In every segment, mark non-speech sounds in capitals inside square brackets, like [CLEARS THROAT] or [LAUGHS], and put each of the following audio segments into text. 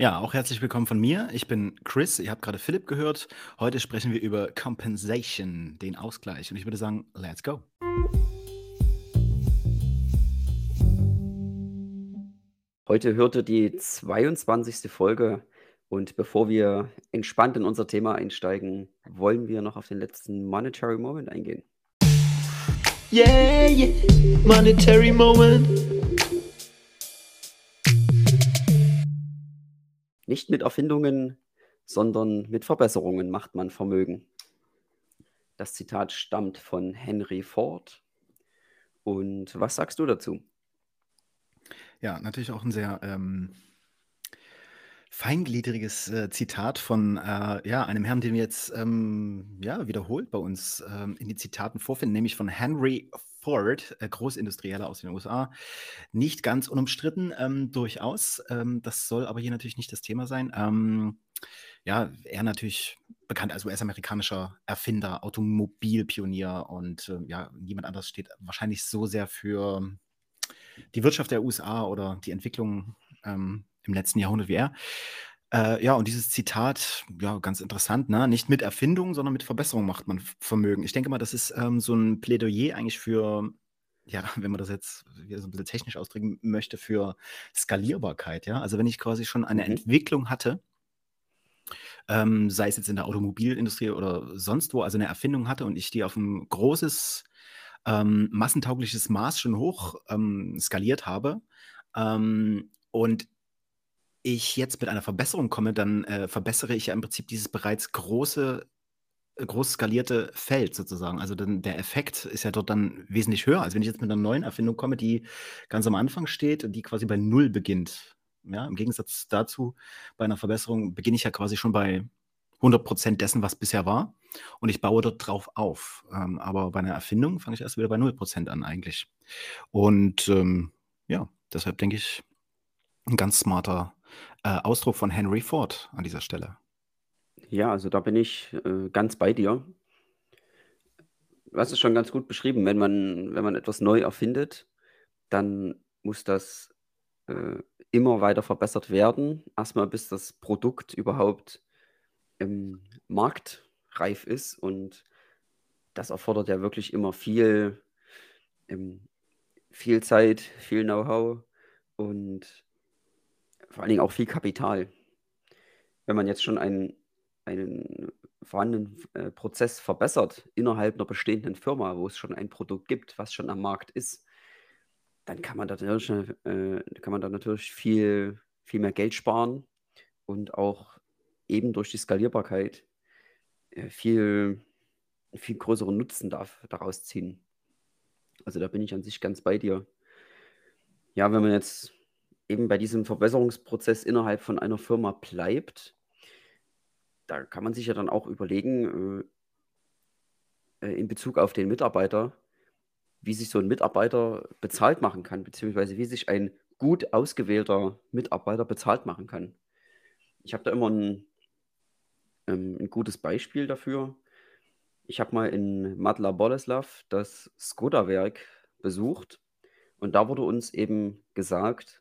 Ja, auch herzlich willkommen von mir. Ich bin Chris. Ihr habt gerade Philipp gehört. Heute sprechen wir über Compensation, den Ausgleich. Und ich würde sagen, let's go. Heute hörte die 22. Folge und bevor wir entspannt in unser Thema einsteigen, wollen wir noch auf den letzten Monetary Moment eingehen. Yeah, yeah, monetary moment. Nicht mit Erfindungen, sondern mit Verbesserungen macht man Vermögen. Das Zitat stammt von Henry Ford. Und was sagst du dazu? Ja, natürlich auch ein sehr ähm, feingliedriges äh, Zitat von äh, ja, einem Herrn, den wir jetzt ähm, ja, wiederholt bei uns ähm, in den Zitaten vorfinden, nämlich von Henry Ford, äh, Großindustrieller aus den USA. Nicht ganz unumstritten, ähm, durchaus. Ähm, das soll aber hier natürlich nicht das Thema sein. Ähm, ja, er natürlich bekannt als US-amerikanischer Erfinder, Automobilpionier und äh, ja, niemand anderes steht wahrscheinlich so sehr für die Wirtschaft der USA oder die Entwicklung ähm, im letzten Jahrhundert wie er. Äh, ja, und dieses Zitat, ja, ganz interessant, ne? Nicht mit Erfindung, sondern mit Verbesserung macht man Vermögen. Ich denke mal, das ist ähm, so ein Plädoyer eigentlich für, ja, [LAUGHS] wenn man das jetzt so ein bisschen technisch ausdrücken möchte, für Skalierbarkeit, ja. Also wenn ich quasi schon eine mhm. Entwicklung hatte, ähm, sei es jetzt in der Automobilindustrie oder sonst wo, also eine Erfindung hatte und ich die auf ein großes, ähm, massentaugliches Maß schon hoch ähm, skaliert habe ähm, und ich jetzt mit einer Verbesserung komme, dann äh, verbessere ich ja im Prinzip dieses bereits große, äh, groß skalierte Feld sozusagen. Also dann, der Effekt ist ja dort dann wesentlich höher, als wenn ich jetzt mit einer neuen Erfindung komme, die ganz am Anfang steht und die quasi bei Null beginnt. Ja, Im Gegensatz dazu, bei einer Verbesserung beginne ich ja quasi schon bei 100% dessen, was bisher war. Und ich baue dort drauf auf. Ähm, aber bei einer Erfindung fange ich erst wieder bei 0% an eigentlich. Und ähm, ja, deshalb denke ich, ein ganz smarter äh, Ausdruck von Henry Ford an dieser Stelle. Ja, also da bin ich äh, ganz bei dir. Du hast es schon ganz gut beschrieben. Wenn man, wenn man etwas neu erfindet, dann muss das äh, immer weiter verbessert werden. Erstmal bis das Produkt überhaupt im Markt reif ist. Und das erfordert ja wirklich immer viel, ähm, viel Zeit, viel Know-how und vor allen Dingen auch viel Kapital. Wenn man jetzt schon einen, einen vorhandenen äh, Prozess verbessert innerhalb einer bestehenden Firma, wo es schon ein Produkt gibt, was schon am Markt ist, dann kann man da natürlich, äh, kann man da natürlich viel, viel mehr Geld sparen und auch eben durch die Skalierbarkeit äh, viel, viel größeren Nutzen darf, daraus ziehen. Also da bin ich an sich ganz bei dir. Ja, wenn man jetzt eben bei diesem Verbesserungsprozess innerhalb von einer Firma bleibt, da kann man sich ja dann auch überlegen, äh, äh, in Bezug auf den Mitarbeiter, wie sich so ein Mitarbeiter bezahlt machen kann, beziehungsweise wie sich ein gut ausgewählter Mitarbeiter bezahlt machen kann. Ich habe da immer ein, ähm, ein gutes Beispiel dafür. Ich habe mal in Madla Boleslav das Skoda-Werk besucht und da wurde uns eben gesagt,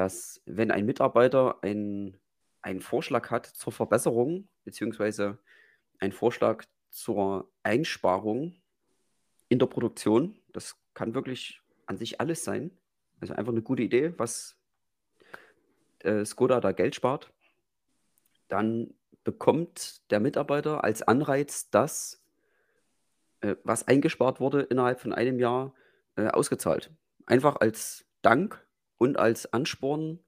dass wenn ein Mitarbeiter ein, einen Vorschlag hat zur Verbesserung, beziehungsweise einen Vorschlag zur Einsparung in der Produktion, das kann wirklich an sich alles sein, also einfach eine gute Idee, was äh, Skoda da Geld spart, dann bekommt der Mitarbeiter als Anreiz das, äh, was eingespart wurde, innerhalb von einem Jahr äh, ausgezahlt. Einfach als Dank und als Ansporn,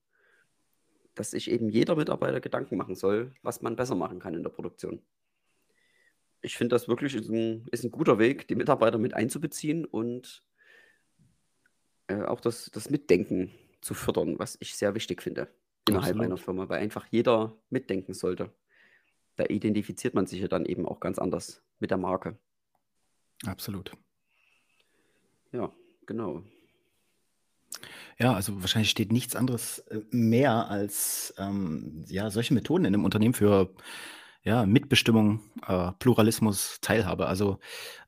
dass sich eben jeder Mitarbeiter Gedanken machen soll, was man besser machen kann in der Produktion. Ich finde das wirklich ist ein, ist ein guter Weg, die Mitarbeiter mit einzubeziehen und äh, auch das, das Mitdenken zu fördern, was ich sehr wichtig finde innerhalb Absolut. einer Firma, weil einfach jeder mitdenken sollte. Da identifiziert man sich ja dann eben auch ganz anders mit der Marke. Absolut. Ja, genau. Ja, also wahrscheinlich steht nichts anderes äh, mehr als ähm, ja, solche Methoden in einem Unternehmen für ja, Mitbestimmung, äh, Pluralismus, Teilhabe. Also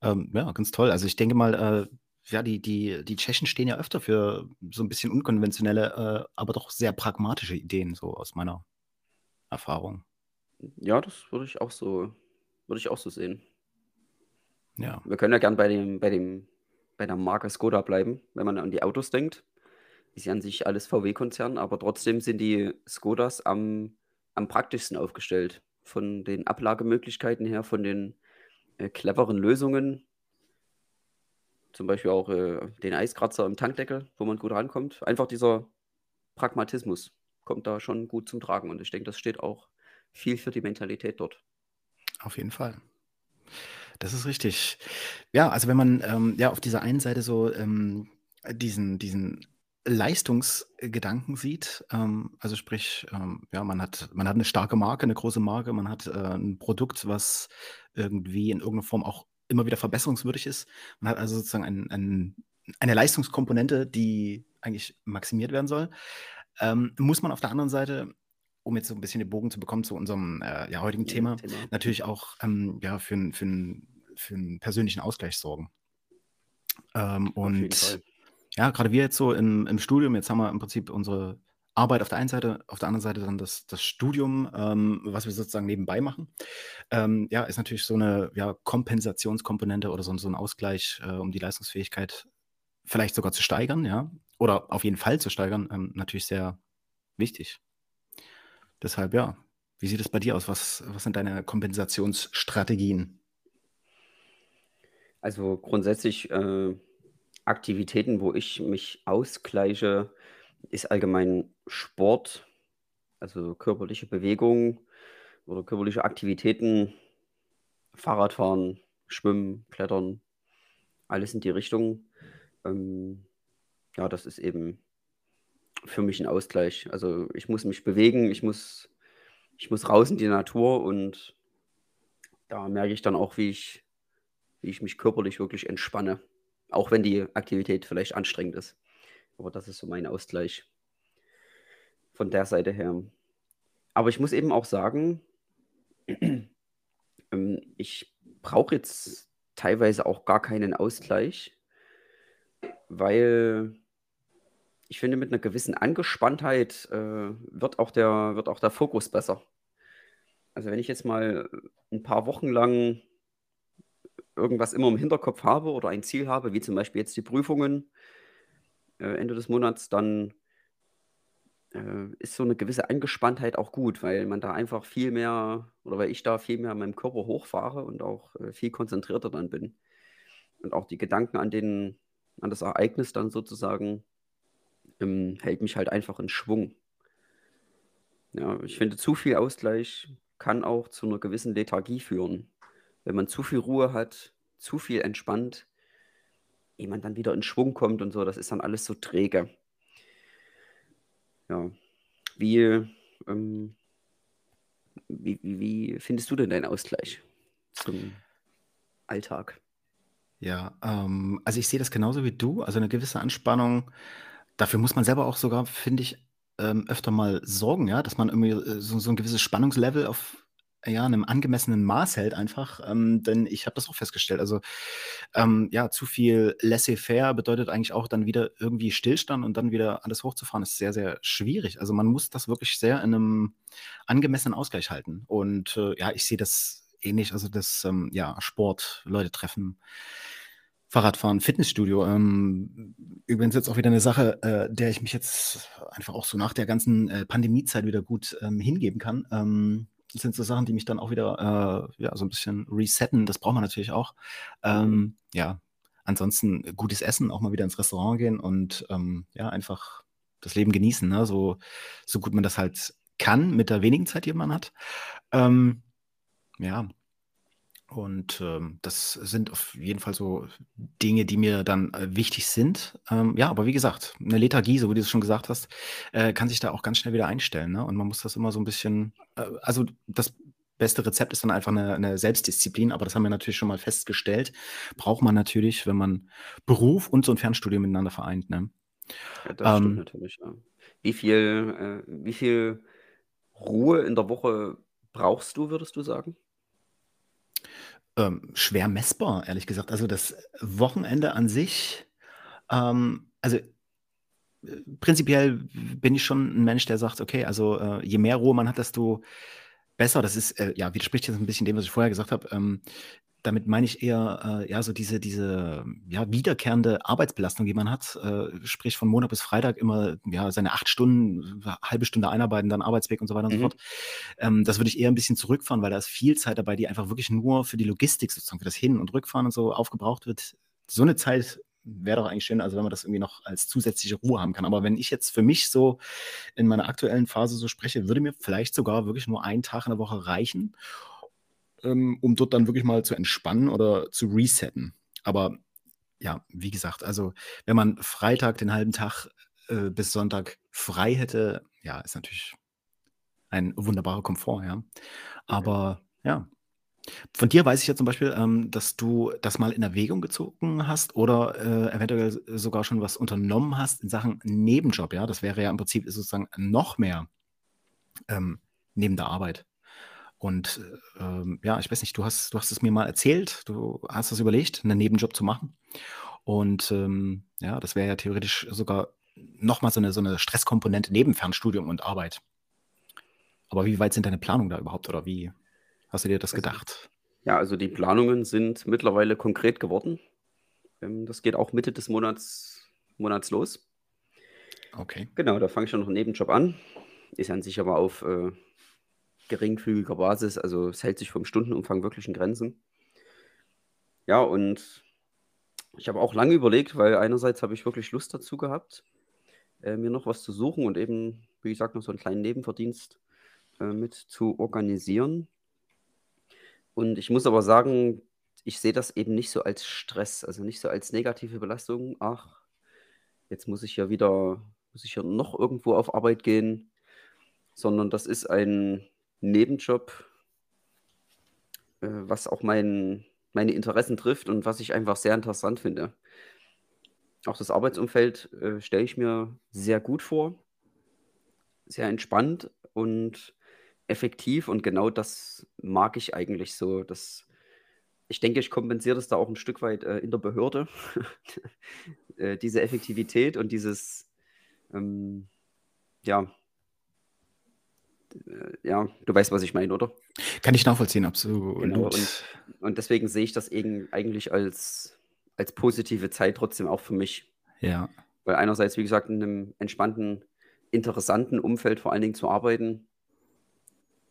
ähm, ja, ganz toll. Also ich denke mal, äh, ja, die, die, die Tschechen stehen ja öfter für so ein bisschen unkonventionelle, äh, aber doch sehr pragmatische Ideen, so aus meiner Erfahrung. Ja, das würde ich auch so, würde ich auch so sehen. Ja, Wir können ja gern bei dem, bei dem, bei der Marke Skoda bleiben, wenn man an die Autos denkt. Ist ja an sich alles VW-Konzern, aber trotzdem sind die Skodas am, am praktischsten aufgestellt. Von den Ablagemöglichkeiten her, von den äh, cleveren Lösungen. Zum Beispiel auch äh, den Eiskratzer im Tankdeckel, wo man gut rankommt. Einfach dieser Pragmatismus kommt da schon gut zum Tragen. Und ich denke, das steht auch viel für die Mentalität dort. auf jeden Fall. Das ist richtig. Ja, also wenn man ähm, ja auf dieser einen Seite so ähm, diesen, diesen Leistungsgedanken sieht, ähm, also sprich, ähm, ja, man hat, man hat eine starke Marke, eine große Marke, man hat äh, ein Produkt, was irgendwie in irgendeiner Form auch immer wieder verbesserungswürdig ist. Man hat also sozusagen ein, ein, eine Leistungskomponente, die eigentlich maximiert werden soll. Ähm, muss man auf der anderen Seite, um jetzt so ein bisschen den Bogen zu bekommen zu unserem äh, ja, heutigen Thema, Thema. natürlich auch ähm, ja, für, für, für einen persönlichen Ausgleich sorgen. Ähm, und. Ja, gerade wir jetzt so im, im Studium, jetzt haben wir im Prinzip unsere Arbeit auf der einen Seite, auf der anderen Seite dann das, das Studium, ähm, was wir sozusagen nebenbei machen. Ähm, ja, ist natürlich so eine ja, Kompensationskomponente oder so, so ein Ausgleich, äh, um die Leistungsfähigkeit vielleicht sogar zu steigern, ja, oder auf jeden Fall zu steigern, ähm, natürlich sehr wichtig. Deshalb, ja, wie sieht es bei dir aus? Was, was sind deine Kompensationsstrategien? Also grundsätzlich äh, Aktivitäten, wo ich mich ausgleiche, ist allgemein Sport, also körperliche Bewegung oder körperliche Aktivitäten, Fahrradfahren, Schwimmen, Klettern, alles in die Richtung. Ähm, ja, das ist eben für mich ein Ausgleich. Also ich muss mich bewegen, ich muss, ich muss raus in die Natur und da merke ich dann auch, wie ich, wie ich mich körperlich wirklich entspanne. Auch wenn die Aktivität vielleicht anstrengend ist. Aber das ist so mein Ausgleich von der Seite her. Aber ich muss eben auch sagen, [CLEARS THROAT] ähm, ich brauche jetzt teilweise auch gar keinen Ausgleich, weil ich finde, mit einer gewissen Angespanntheit äh, wird, auch der, wird auch der Fokus besser. Also wenn ich jetzt mal ein paar Wochen lang irgendwas immer im Hinterkopf habe oder ein Ziel habe, wie zum Beispiel jetzt die Prüfungen äh, Ende des Monats, dann äh, ist so eine gewisse Angespanntheit auch gut, weil man da einfach viel mehr oder weil ich da viel mehr an meinem Körper hochfahre und auch äh, viel konzentrierter dann bin. Und auch die Gedanken an, den, an das Ereignis dann sozusagen ähm, hält mich halt einfach in Schwung. Ja, ich finde, zu viel Ausgleich kann auch zu einer gewissen Lethargie führen. Wenn man zu viel Ruhe hat, zu viel entspannt, ehe man dann wieder in Schwung kommt und so, das ist dann alles so träge. Ja, wie, ähm, wie, wie, findest du denn deinen Ausgleich zum Alltag? Ja, ähm, also ich sehe das genauso wie du. Also eine gewisse Anspannung. Dafür muss man selber auch sogar, finde ich, ähm, öfter mal sorgen, ja, dass man irgendwie äh, so, so ein gewisses Spannungslevel auf ja, einem angemessenen Maß hält einfach. Ähm, denn ich habe das auch festgestellt. Also ähm, ja, zu viel laissez-faire bedeutet eigentlich auch dann wieder irgendwie Stillstand und dann wieder alles hochzufahren, ist sehr, sehr schwierig. Also man muss das wirklich sehr in einem angemessenen Ausgleich halten. Und äh, ja, ich sehe das ähnlich. Also das ähm, ja, Sport, Leute treffen. Fahrradfahren, Fitnessstudio. Ähm, übrigens jetzt auch wieder eine Sache, äh, der ich mich jetzt einfach auch so nach der ganzen äh, Pandemiezeit wieder gut ähm, hingeben kann. Ähm, sind so Sachen, die mich dann auch wieder äh, ja, so ein bisschen resetten. Das braucht man natürlich auch. Ähm, ja, ansonsten gutes Essen, auch mal wieder ins Restaurant gehen und ähm, ja, einfach das Leben genießen, ne? so, so gut man das halt kann mit der wenigen Zeit, die man hat. Ähm, ja, Und ähm, das sind auf jeden Fall so Dinge, die mir dann äh, wichtig sind. Ähm, ja, aber wie gesagt, eine Lethargie, so wie du es schon gesagt hast, äh, kann sich da auch ganz schnell wieder einstellen. Ne? Und man muss das immer so ein bisschen, äh, also das beste Rezept ist dann einfach eine, eine Selbstdisziplin, aber das haben wir natürlich schon mal festgestellt. Braucht man natürlich, wenn man Beruf und so ein Fernstudium miteinander vereint. Ne? Ja, das stimmt ähm, natürlich. Ja. Wie viel, äh, wie viel Ruhe in der Woche brauchst du, würdest du sagen? Ähm, schwer messbar, ehrlich gesagt. Also das Wochenende an sich, ähm, also äh, prinzipiell bin ich schon ein Mensch, der sagt, okay, also äh, je mehr Ruhe man hat, desto besser. Das ist, äh, ja, widerspricht jetzt ein bisschen dem, was ich vorher gesagt habe. Ähm, damit meine ich eher, äh, ja, so diese, diese ja, wiederkehrende Arbeitsbelastung, die man hat. Äh, sprich von Montag bis Freitag immer ja, seine acht Stunden, halbe Stunde einarbeiten, dann Arbeitsweg und so weiter und so mhm. fort. Ähm, das würde ich eher ein bisschen zurückfahren, weil da ist viel Zeit dabei, die einfach wirklich nur für die Logistik sozusagen, für das Hin- und Rückfahren und so aufgebraucht wird. So eine Zeit wäre doch eigentlich schön, also wenn man das irgendwie noch als zusätzliche Ruhe haben kann. Aber wenn ich jetzt für mich so in meiner aktuellen Phase so spreche, würde mir vielleicht sogar wirklich nur ein Tag in der Woche reichen ähm, um dort dann wirklich mal zu entspannen oder zu resetten. Aber ja, wie gesagt, also wenn man Freitag den halben Tag äh, bis Sonntag frei hätte, ja, ist natürlich ein wunderbarer Komfort, ja. Aber ja, von dir weiß ich ja zum Beispiel, ähm, dass du das mal in Erwägung gezogen hast oder äh, eventuell sogar schon was unternommen hast in Sachen Nebenjob, ja. Das wäre ja im Prinzip sozusagen noch mehr ähm, neben der Arbeit. Und ähm, ja, ich weiß nicht, du hast, du hast es mir mal erzählt, du hast es überlegt, einen Nebenjob zu machen. Und ähm, ja, das wäre ja theoretisch sogar nochmal so eine, so eine Stresskomponente neben Fernstudium und Arbeit. Aber wie weit sind deine Planungen da überhaupt oder wie hast du dir das also, gedacht? Ja, also die Planungen sind mittlerweile konkret geworden. Ähm, das geht auch Mitte des Monats, Monats los. Okay. Genau, da fange ich schon noch einen Nebenjob an. Ist an sich aber auf äh, geringfügiger Basis. Also es hält sich vom Stundenumfang wirklich in Grenzen. Ja, und ich habe auch lange überlegt, weil einerseits habe ich wirklich Lust dazu gehabt, äh, mir noch was zu suchen und eben, wie gesagt, noch so einen kleinen Nebenverdienst äh, mit zu organisieren. Und ich muss aber sagen, ich sehe das eben nicht so als Stress, also nicht so als negative Belastung. Ach, jetzt muss ich ja wieder, muss ich ja noch irgendwo auf Arbeit gehen, sondern das ist ein Nebenjob, äh, was auch mein, meine Interessen trifft und was ich einfach sehr interessant finde. Auch das Arbeitsumfeld äh, stelle ich mir sehr gut vor, sehr entspannt und effektiv und genau das mag ich eigentlich so. Das, ich denke, ich kompensiere das da auch ein Stück weit äh, in der Behörde, [LAUGHS] äh, diese Effektivität und dieses, ähm, ja, ja, du weißt, was ich meine, oder? Kann ich nachvollziehen, absolut. Genau, und, und deswegen sehe ich das eben eigentlich als, als positive Zeit trotzdem auch für mich. Ja. Weil einerseits, wie gesagt, in einem entspannten, interessanten Umfeld vor allen Dingen zu arbeiten.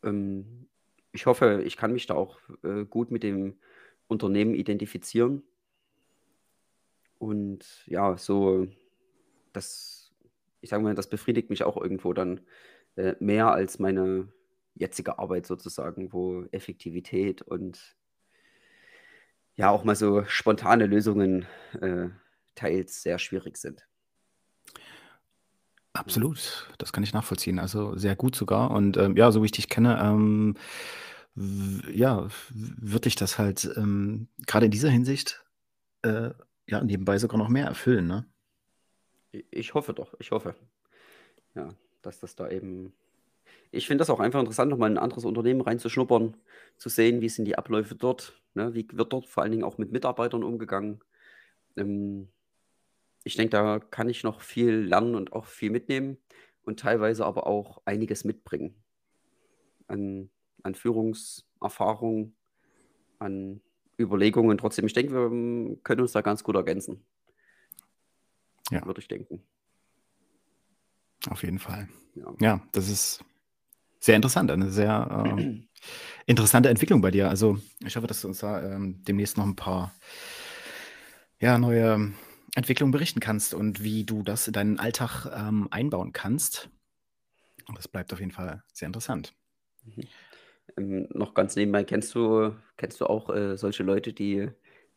Ähm, ich hoffe, ich kann mich da auch äh, gut mit dem Unternehmen identifizieren. Und ja, so, das, ich sage mal, das befriedigt mich auch irgendwo dann, äh, mehr als meine jetzige Arbeit sozusagen, wo Effektivität und ja auch mal so spontane Lösungen äh, teils sehr schwierig sind. Absolut, das kann ich nachvollziehen. Also sehr gut sogar. Und ähm, ja, so wie ich dich kenne, ähm, ja, würde ich das halt ähm, gerade in dieser Hinsicht äh, ja nebenbei sogar noch mehr erfüllen, ne? Ich hoffe doch, ich hoffe. Ja dass das da eben. Ich finde das auch einfach interessant, nochmal in ein anderes Unternehmen reinzuschnuppern, zu sehen, wie sind die Abläufe dort, ne? wie wird dort vor allen Dingen auch mit Mitarbeitern umgegangen. Ähm, ich denke, da kann ich noch viel lernen und auch viel mitnehmen und teilweise aber auch einiges mitbringen. An, an Führungserfahrung, an Überlegungen. Trotzdem, ich denke, wir können uns da ganz gut ergänzen. Ja. Würde ich denken. Auf jeden Fall. Ja, ja das ist sehr interessant, eine sehr äh, [CLEARS THROAT] interessante Entwicklung bei dir. Also ich hoffe, dass du uns da ähm, demnächst noch ein paar ja, neue Entwicklungen berichten kannst und wie du das in deinen Alltag ähm, einbauen kannst. Und das bleibt auf jeden Fall sehr interessant. Mhm. Ähm, noch ganz nebenbei, kennst du, kennst du auch äh, solche Leute, die,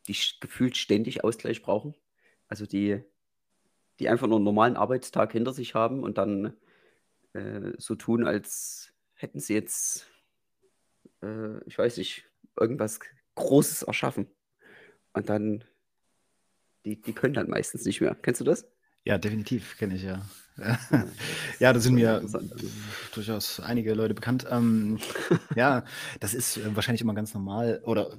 die gefühlt ständig Ausgleich brauchen? Also die, die einfach nur einen normalen Arbeitstag hinter sich haben und dann äh, so tun, als hätten sie jetzt, äh, ich weiß nicht, irgendwas Großes erschaffen. Und dann, die, die können dann meistens nicht mehr. Kennst du das? Ja, definitiv kenne ich ja. Ja, da sind mir durchaus einige Leute bekannt. Ähm, ja, das ist äh, wahrscheinlich immer ganz normal oder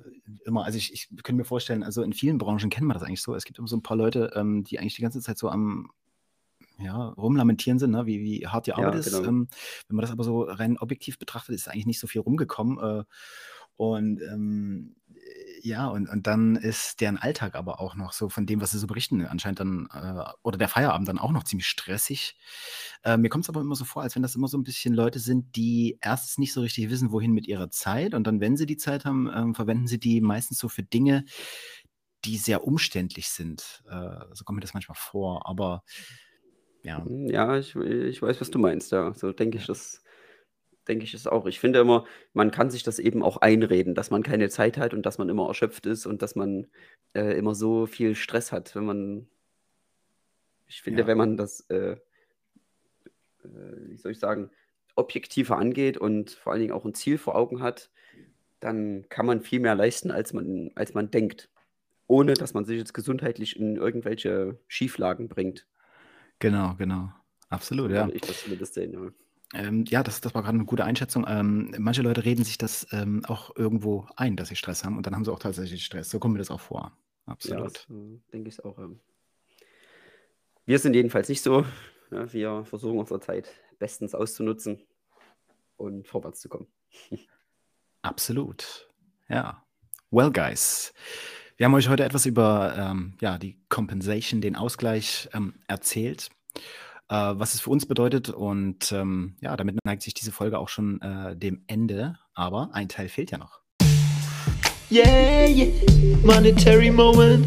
immer, also ich, ich könnte mir vorstellen, also in vielen Branchen kennt man das eigentlich so. Es gibt immer so ein paar Leute, ähm, die eigentlich die ganze Zeit so am ja, rumlamentieren sind, ne? wie, wie hart die Arbeit ja, ist. Genau. Ähm, wenn man das aber so rein objektiv betrachtet, ist eigentlich nicht so viel rumgekommen. Äh, und ähm, ja, und, und dann ist deren Alltag aber auch noch so von dem, was sie so berichten, anscheinend dann, äh, oder der Feierabend dann auch noch ziemlich stressig. Äh, mir kommt es aber immer so vor, als wenn das immer so ein bisschen Leute sind, die erstens nicht so richtig wissen, wohin mit ihrer Zeit und dann, wenn sie die Zeit haben, äh, verwenden sie die meistens so für Dinge, die sehr umständlich sind. Äh, so kommt mir das manchmal vor, aber ja. Ja, ich, ich weiß, was du meinst, ja. So denke ich das denke ich es auch. Ich finde immer, man kann sich das eben auch einreden, dass man keine Zeit hat und dass man immer erschöpft ist und dass man äh, immer so viel Stress hat, wenn man, ich finde, Ja. wenn man das, äh, äh, wie soll ich sagen, objektiver angeht und vor allen Dingen auch ein Ziel vor Augen hat, dann kann man viel mehr leisten, als man, als man denkt, ohne dass man sich jetzt gesundheitlich in irgendwelche Schieflagen bringt. Genau, genau. Absolut, So ja. ich das zumindest sehen, ja. Ähm, ja, das, das war gerade eine gute Einschätzung. Ähm, manche Leute reden sich das ähm, auch irgendwo ein, dass sie Stress haben und dann haben sie auch tatsächlich Stress. So kommt mir das auch vor. Absolut. Ja, äh, denke ich auch. Wir sind jedenfalls nicht so. Ja, wir versuchen unsere Zeit bestens auszunutzen und vorwärts zu kommen. [LAUGHS] Absolut. Ja. Well, guys. Wir haben euch heute etwas über ähm, ja, die Compensation, den Ausgleich ähm, erzählt äh, was es für uns bedeutet. Und ähm, ja, damit neigt sich diese Folge auch schon äh, dem Ende. Aber ein Teil fehlt ja noch. Yeah, yeah, monetary moment.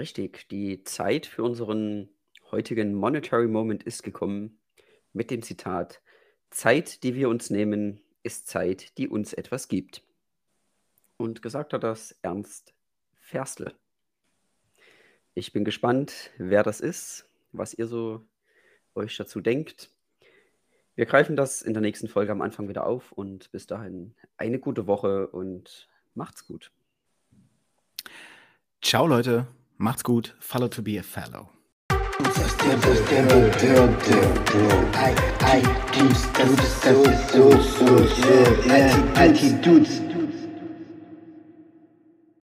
Richtig, die Zeit für unseren heutigen Monetary Moment ist gekommen mit dem Zitat: Zeit, die wir uns nehmen, ist Zeit, die uns etwas gibt. Und gesagt hat das Ernst Ferstle. Ich bin gespannt, wer das ist, was ihr so euch dazu denkt. Wir greifen das in der nächsten Folge am Anfang wieder auf und bis dahin eine gute Woche und macht's gut. Ciao Leute, macht's gut. Follow to be a fellow. IT dudes,